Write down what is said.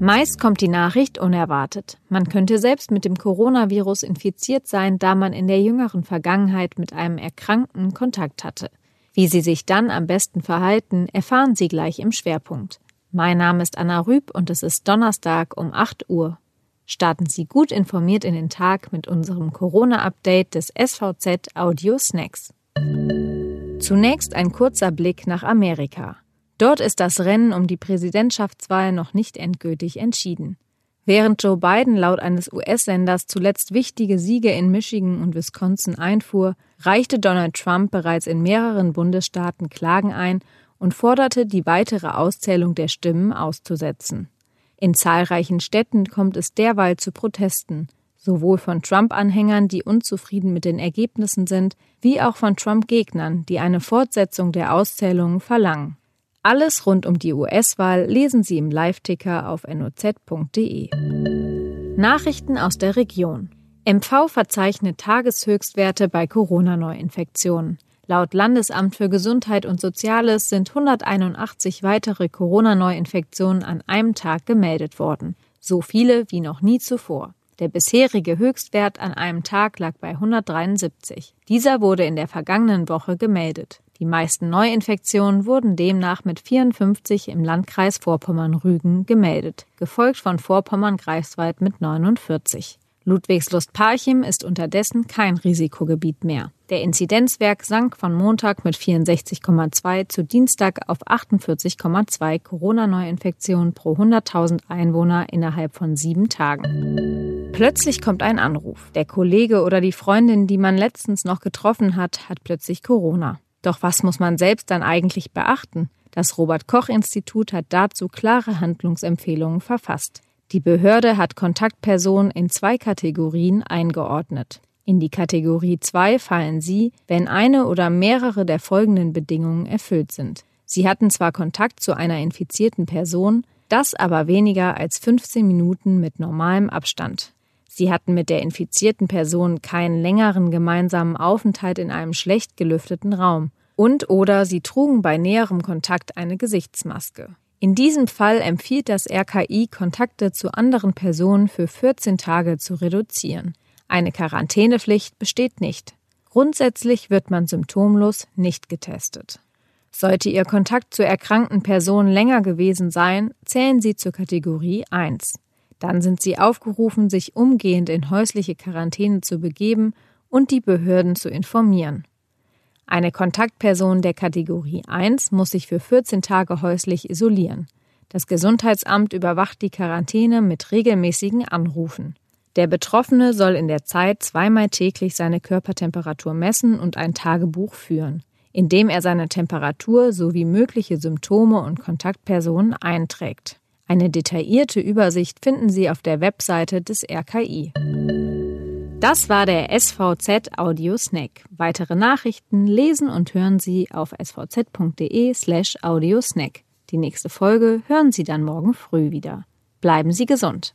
Meist kommt die Nachricht unerwartet. Man könnte selbst mit dem Coronavirus infiziert sein, da man in der jüngeren Vergangenheit mit einem Erkrankten Kontakt hatte. Wie Sie sich dann am besten verhalten, erfahren Sie gleich im Schwerpunkt. Mein Name ist Anna Rüb und es ist Donnerstag um 8 Uhr. Starten Sie gut informiert in den Tag mit unserem Corona-Update des SVZ Audio Snacks. Zunächst ein kurzer Blick nach Amerika. Dort ist das Rennen um die Präsidentschaftswahl noch nicht endgültig entschieden. Während Joe Biden laut eines US-Senders zuletzt wichtige Siege in Michigan und Wisconsin einfuhr, reichte Donald Trump bereits in mehreren Bundesstaaten Klagen ein und forderte, die weitere Auszählung der Stimmen auszusetzen. In zahlreichen Städten kommt es derweil zu Protesten, sowohl von Trump-Anhängern, die unzufrieden mit den Ergebnissen sind, wie auch von Trump-Gegnern, die eine Fortsetzung der Auszählungen verlangen. Alles rund um die US-Wahl lesen Sie im Live-Ticker auf noz.de. Nachrichten aus der Region. MV verzeichnet Tageshöchstwerte bei Corona-Neuinfektionen. Laut Landesamt für Gesundheit und Soziales sind 181 weitere Corona-Neuinfektionen an einem Tag gemeldet worden. So viele wie noch nie zuvor. Der bisherige Höchstwert an einem Tag lag bei 173. Dieser wurde in der vergangenen Woche gemeldet. Die meisten Neuinfektionen wurden demnach mit 54 im Landkreis Vorpommern-Rügen gemeldet, gefolgt von Vorpommern-Greifswald mit 49. Ludwigslust-Parchim ist unterdessen kein Risikogebiet mehr. Der Inzidenzwerk sank von Montag mit 64,2 zu Dienstag auf 48,2 Corona-Neuinfektionen pro 100.000 Einwohner innerhalb von sieben Tagen. Plötzlich kommt ein Anruf. Der Kollege oder die Freundin, die man letztens noch getroffen hat, hat plötzlich Corona. Doch was muss man selbst dann eigentlich beachten? Das Robert Koch Institut hat dazu klare Handlungsempfehlungen verfasst. Die Behörde hat Kontaktpersonen in zwei Kategorien eingeordnet. In die Kategorie 2 fallen sie, wenn eine oder mehrere der folgenden Bedingungen erfüllt sind. Sie hatten zwar Kontakt zu einer infizierten Person, das aber weniger als 15 Minuten mit normalem Abstand. Sie hatten mit der infizierten Person keinen längeren gemeinsamen Aufenthalt in einem schlecht gelüfteten Raum und oder sie trugen bei näherem Kontakt eine Gesichtsmaske. In diesem Fall empfiehlt das RKI, Kontakte zu anderen Personen für 14 Tage zu reduzieren. Eine Quarantänepflicht besteht nicht. Grundsätzlich wird man symptomlos nicht getestet. Sollte Ihr Kontakt zu erkrankten Personen länger gewesen sein, zählen Sie zur Kategorie 1. Dann sind sie aufgerufen, sich umgehend in häusliche Quarantäne zu begeben und die Behörden zu informieren. Eine Kontaktperson der Kategorie 1 muss sich für 14 Tage häuslich isolieren. Das Gesundheitsamt überwacht die Quarantäne mit regelmäßigen Anrufen. Der Betroffene soll in der Zeit zweimal täglich seine Körpertemperatur messen und ein Tagebuch führen, in dem er seine Temperatur sowie mögliche Symptome und Kontaktpersonen einträgt. Eine detaillierte Übersicht finden Sie auf der Webseite des RKI. Das war der SVZ Audio Snack. Weitere Nachrichten lesen und hören Sie auf svz.de slash audiosnack. Die nächste Folge hören Sie dann morgen früh wieder. Bleiben Sie gesund.